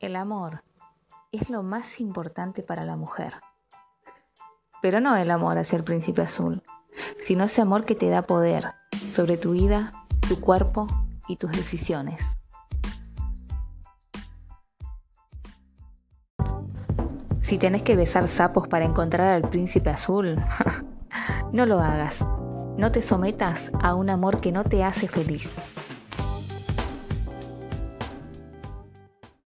El amor es lo más importante para la mujer. Pero no el amor hacia el príncipe azul, sino ese amor que te da poder sobre tu vida, tu cuerpo y tus decisiones. Si tenés que besar sapos para encontrar al príncipe azul, no lo hagas. No te sometas a un amor que no te hace feliz.